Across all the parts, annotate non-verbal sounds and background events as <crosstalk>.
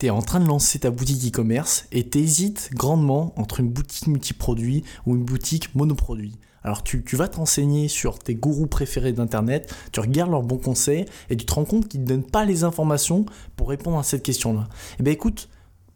tu es en train de lancer ta boutique e-commerce et tu hésites grandement entre une boutique multiproduit ou une boutique monoproduit. Alors tu, vas t'enseigner sur tes gourous préférés d'Internet, tu regardes leurs bons conseils et tu te rends compte qu'ils ne donnent pas les informations pour répondre à cette question-là. Eh bien écoute,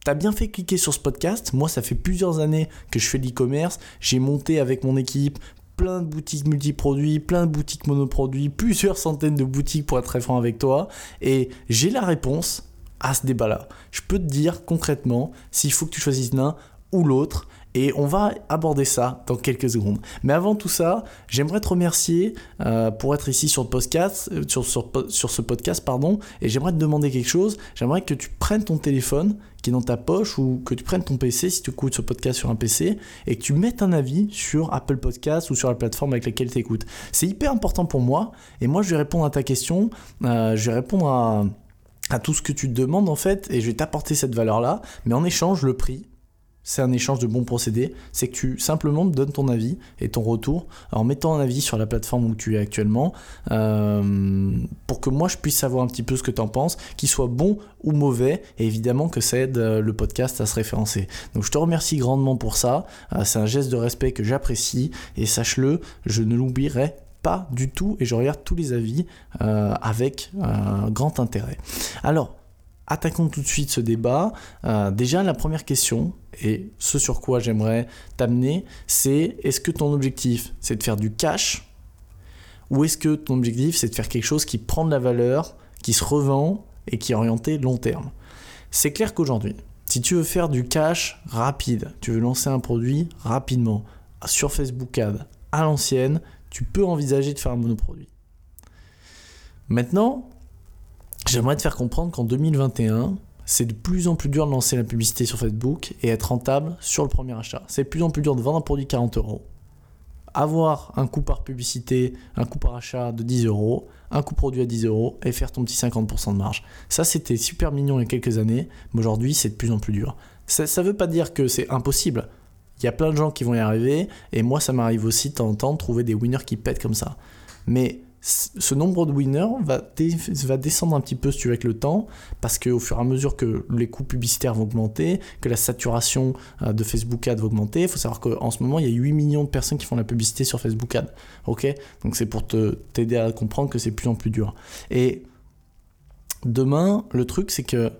tu as bien fait cliquer sur ce podcast. Moi, ça fait plusieurs années que je fais de l'e-commerce. J'ai monté avec mon équipe plein de boutiques multiproduits, plein de boutiques monoproduits, plusieurs centaines de boutiques pour être très franc avec toi. Et j'ai la réponse à ce débat-là. Je peux te dire concrètement s'il faut que tu choisisses l'un ou l'autre. Et on va aborder ça dans quelques secondes. Mais avant tout ça, j'aimerais te remercier euh, pour être ici sur, le podcast, euh, sur, sur, ce podcast. pardon, Et j'aimerais te demander quelque chose. J'aimerais que tu prennes ton téléphone qui est dans ta poche ou que tu prennes ton PC si tu écoutes ce podcast sur un PC et que tu mettes un avis sur Apple Podcast ou sur la plateforme avec laquelle tu écoutes. C'est hyper important pour moi. Et moi, je vais répondre à ta question. Euh, je vais répondre à à tout ce que tu te demandes en fait et je vais t'apporter cette valeur là mais en échange le prix c'est un échange de bons procédés, c'est que tu simplement me donnes ton avis et ton retour en mettant un avis sur la plateforme où tu es actuellement euh, pour que moi je puisse savoir un petit peu ce que tu en penses, qu'il soit bon ou mauvais et évidemment que ça aide euh, le podcast à se référencer. Donc je te remercie grandement pour ça, euh, c'est un geste de respect que j'apprécie et sache-le, je ne l'oublierai pas du tout et je regarde tous les avis avec grand intérêt. Alors, attaquons tout de suite ce débat. Euh, déjà, la première question, et ce sur quoi j'aimerais t'amener, c'est est-ce que ton objectif, c'est de faire du cash ou est-ce que ton objectif, c'est de faire quelque chose qui prend de la valeur, qui se revend et qui est orienté long terme? C'est clair qu'aujourd'hui, si tu veux faire du cash rapide, tu veux lancer un produit rapidement sur Facebook Ad à l'ancienne, tu peux envisager de faire un monoproduit. Maintenant, J'aimerais te faire comprendre qu'en 2021, c'est de plus en plus dur de lancer la publicité sur Facebook et être rentable sur le premier achat. C'est de plus en plus dur de vendre un produit 40 euros, avoir un coût par publicité, un coût par achat de 10 euros, un coût produit à 10 euros et faire ton petit 50% de marge. Ça, c'était super mignon il y a quelques années, mais aujourd'hui, c'est de plus en plus dur. Ça ne veut pas dire que c'est impossible. Il y a plein de gens qui vont y arriver, et moi, ça m'arrive aussi de temps en temps de trouver des winners qui pètent comme ça. Mais ce nombre de winners va, descendre un petit peu si tu veux avec le temps, parce qu'au fur et à mesure que les coûts publicitaires vont augmenter, que la saturation euh, de Facebook Ad va augmenter, il faut savoir qu'en ce moment, il y a 8 millions de personnes qui font la publicité sur Facebook Ad. Ok? Donc c'est pour t'aider à comprendre que c'est plus en plus dur. Et demain, le truc, c'est que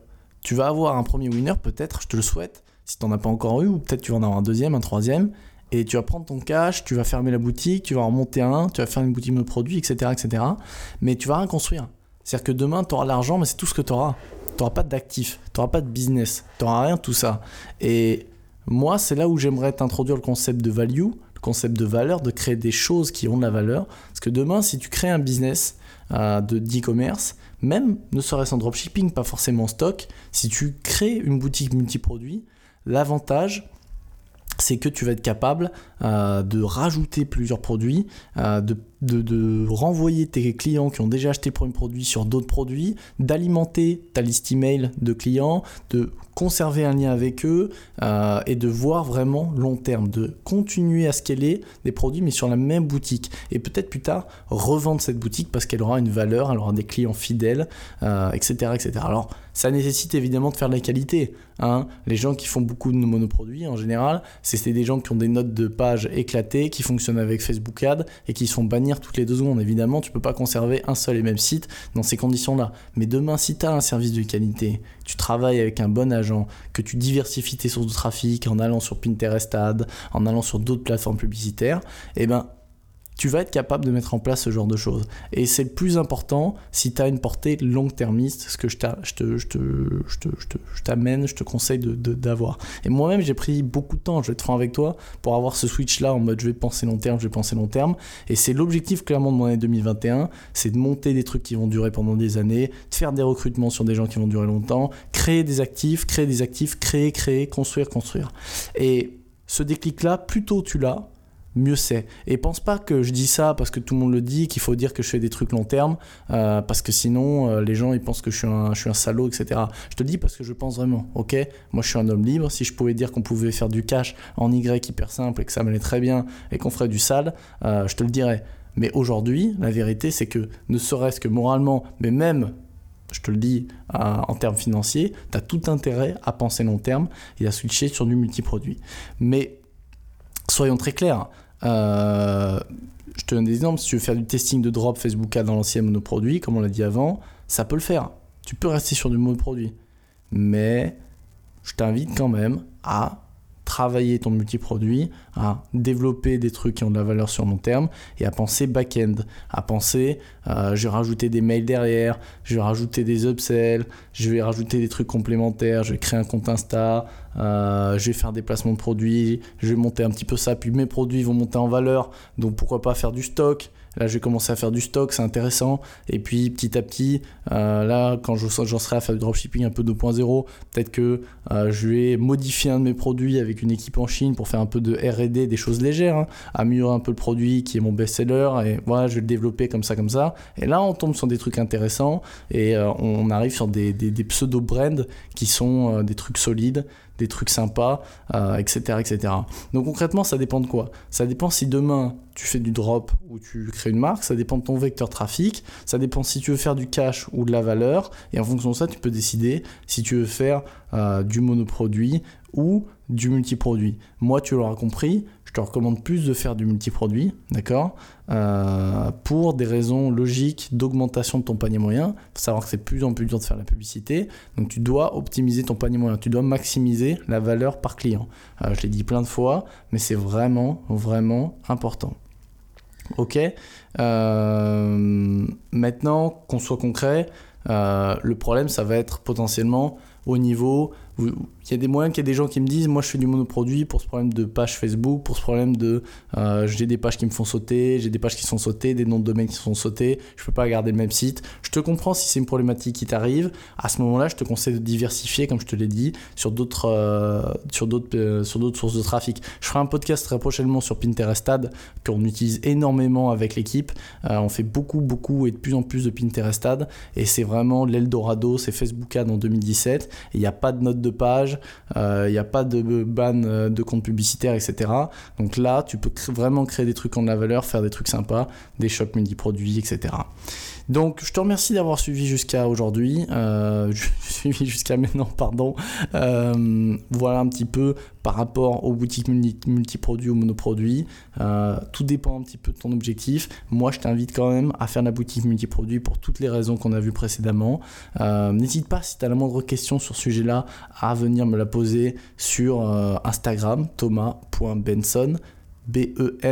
tu vas avoir un premier winner, peut-être, je te le souhaite, si tu n'en as pas encore eu, ou peut-être tu vas en avoir un deuxième, un troisième, et tu vas prendre ton cash, tu vas fermer la boutique, tu vas en monter un, tu vas faire une boutique de produits, etc., etc. Mais tu vas rien construire. C'est-à-dire que demain, tu auras l'argent, mais c'est tout ce que tu auras. Tu n'auras pas d'actifs, tu n'auras pas de business, tu n'auras rien tout ça. Et moi, c'est là où j'aimerais t'introduire le concept de value, le concept de valeur, de créer des choses qui ont de la valeur. Parce que demain, si tu crées un business euh, de d'e-commerce, même ne serait-ce en dropshipping, pas forcément en stock, si tu crées une boutique multiproduit, l'avantage, c'est que tu vas être capable euh, de rajouter plusieurs produits, euh, de, de, renvoyer tes clients qui ont déjà acheté le premier produit sur d'autres produits, d'alimenter ta liste email de clients, de conserver un lien avec eux euh, et de voir vraiment long terme, de continuer à scaler des produits mais sur la même boutique et peut-être plus tard revendre cette boutique parce qu'elle aura une valeur, elle aura des clients fidèles, etc., etc. Alors ça nécessite évidemment de faire de la qualité. Hein. Les gens qui font beaucoup de monoproduits en général, c'est des gens qui ont des notes de page éclatées, qui fonctionnent avec Facebook Ad et qui se font toutes les deux secondes. Évidemment, tu peux pas conserver un seul et même site dans ces conditions-là. Mais demain, si tu as un service de qualité, tu travailles avec un bon agent, que tu diversifies tes sources de trafic en allant sur Pinterest Ad, en allant sur d'autres plateformes publicitaires, eh ben tu vas être capable de mettre en place ce genre de choses. Et c'est le plus important si tu as une portée long-termiste, ce que je t'amène, je te conseille d'avoir. Et moi-même, j'ai pris beaucoup de temps, je vais être franc avec toi, pour avoir ce switch-là en mode je vais penser long terme, je vais penser long terme. Et c'est l'objectif clairement de mon année 2021, c'est de monter des trucs qui vont durer pendant des années, de faire des recrutements sur des gens qui vont durer longtemps, créer des actifs, créer des actifs, créer, créer, construire, construire. Et ce déclic-là, plus tôt tu l'as, mieux c'est. Et pense pas que je dis ça parce que tout le monde le dit, qu'il faut dire que je fais des trucs long terme, euh, parce que sinon euh, les gens ils pensent que je suis, un, salaud, etc. Je te le dis parce que je pense vraiment, ok? Moi je suis un homme libre, si je pouvais dire qu'on pouvait faire du cash en Y hyper simple et que ça m'allait très bien et qu'on ferait du sale, euh, je te le dirais. Mais aujourd'hui, la vérité c'est que ne serait-ce que moralement, mais même je te le dis en termes financiers, tu as tout intérêt à penser long terme et à switcher sur du multiproduit. Mais soyons très clairs, euh, je te donne des exemples, si tu veux faire du testing de drop Facebook Ads dans l'ancien monoproduit, comme on l'a dit avant, ça peut le faire. Tu peux rester sur du monoproduit. Mais je t'invite quand même à travailler ton multiproduit, à développer des trucs qui ont de la valeur sur long terme et à penser back-end, à penser euh, je vais rajouter des mails derrière, je vais rajouter des upsells, je vais rajouter des trucs complémentaires, je vais créer un compte Insta, euh, je vais faire des placements de produits, je vais monter un petit peu ça, puis mes produits vont monter en valeur, donc pourquoi pas faire du stock Là, je vais commencer à faire du stock, c'est intéressant. Et puis, petit à petit, euh, là, quand j'en serai à faire du dropshipping un peu 2.0, peut-être que euh, je vais modifier un de mes produits avec une équipe en Chine pour faire un peu de R&D, des choses légères, hein. améliorer un peu le produit qui est mon best-seller. Et voilà, je vais le développer comme ça, comme ça. Et là, on tombe sur des trucs intéressants et on arrive sur des pseudo-brands qui sont des trucs solides des trucs sympas, etc., euh, etc. Donc concrètement, ça dépend de quoi? Ça dépend si demain tu fais du drop ou tu crées une marque, ça dépend de ton vecteur trafic, ça dépend si tu veux faire du cash ou de la valeur, et en fonction de ça, tu peux décider si tu veux faire euh, du monoproduit ou du multiproduit. Moi, tu l'auras compris, te recommande plus de faire du multiproduit, d'accord euh, Pour des raisons logiques d'augmentation de ton panier moyen. Il faut savoir que c'est plus en plus dur de faire la publicité. Donc tu dois optimiser ton panier moyen. Tu dois maximiser la valeur par client. Euh, je l'ai dit plein de fois, mais c'est vraiment, vraiment important. Ok euh, Maintenant, qu'on soit concret, le problème, ça va être potentiellement au niveau il y a des moyens qu'il y a des gens qui me disent moi je fais du monoproduit pour ce problème de page Facebook, pour ce problème de euh, j'ai des pages qui me font sauter, j'ai des pages qui sont sautées, des noms de domaine qui sont sautés, je peux pas garder le même site. Je te comprends si c'est une problématique qui t'arrive. À ce moment-là, je te conseille de diversifier, comme je te l'ai dit, sur d'autres euh, sur d'autres euh, sur d'autres sources de trafic. Je ferai un podcast très prochainement sur Pinterest Ad qu'on utilise énormément avec l'équipe. on fait beaucoup beaucoup et de plus en plus de Pinterest Ad et c'est vraiment l'Eldorado, c'est Facebook Ad en 2017 et il n'y a pas de note de il euh, n'y a pas de ban euh, de compte publicitaire, etc. Donc là, tu peux vraiment créer des trucs en de la valeur, faire des trucs sympas, des shops multi-produits, etc. Donc, je te remercie d'avoir suivi jusqu'à aujourd'hui, euh, <laughs> jusqu'à maintenant, pardon. Euh, voilà un petit peu par rapport aux boutiques multiproduits ou monoproduits. Euh, tout dépend un petit peu de ton objectif. Moi, je t'invite quand même à faire la boutique multiproduit pour toutes les raisons qu'on a vues précédemment. Euh, n'hésite pas, si tu as la moindre question sur ce sujet-là, à venir me la poser sur Instagram, thomas.benson. B-E-N-S-O-N-N.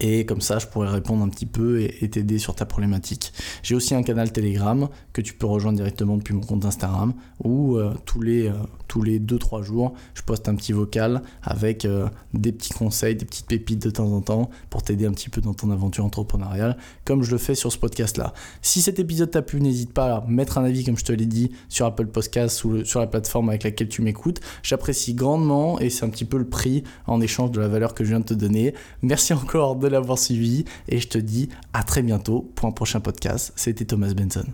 Et comme ça, je pourrais répondre un petit peu et, t'aider sur ta problématique. J'ai aussi un canal Telegram que tu peux rejoindre directement depuis mon compte Instagram où euh, tous les euh, tous les 2-3 jours, je poste un petit vocal avec euh, des petits conseils, des petites pépites de temps en temps pour t'aider un petit peu dans ton aventure entrepreneuriale, comme je le fais sur ce podcast-là. Si cet épisode t'a plu, n'hésite pas à mettre un avis, comme je te l'ai dit, sur Apple Podcasts ou sur la plateforme avec laquelle tu m'écoutes. J'apprécie grandement et c'est un petit peu le prix en échange de la valeur que je viens de te donner. Merci encore de l'avoir suivi et je te dis à très bientôt pour un prochain podcast. C'était Thomas Benson.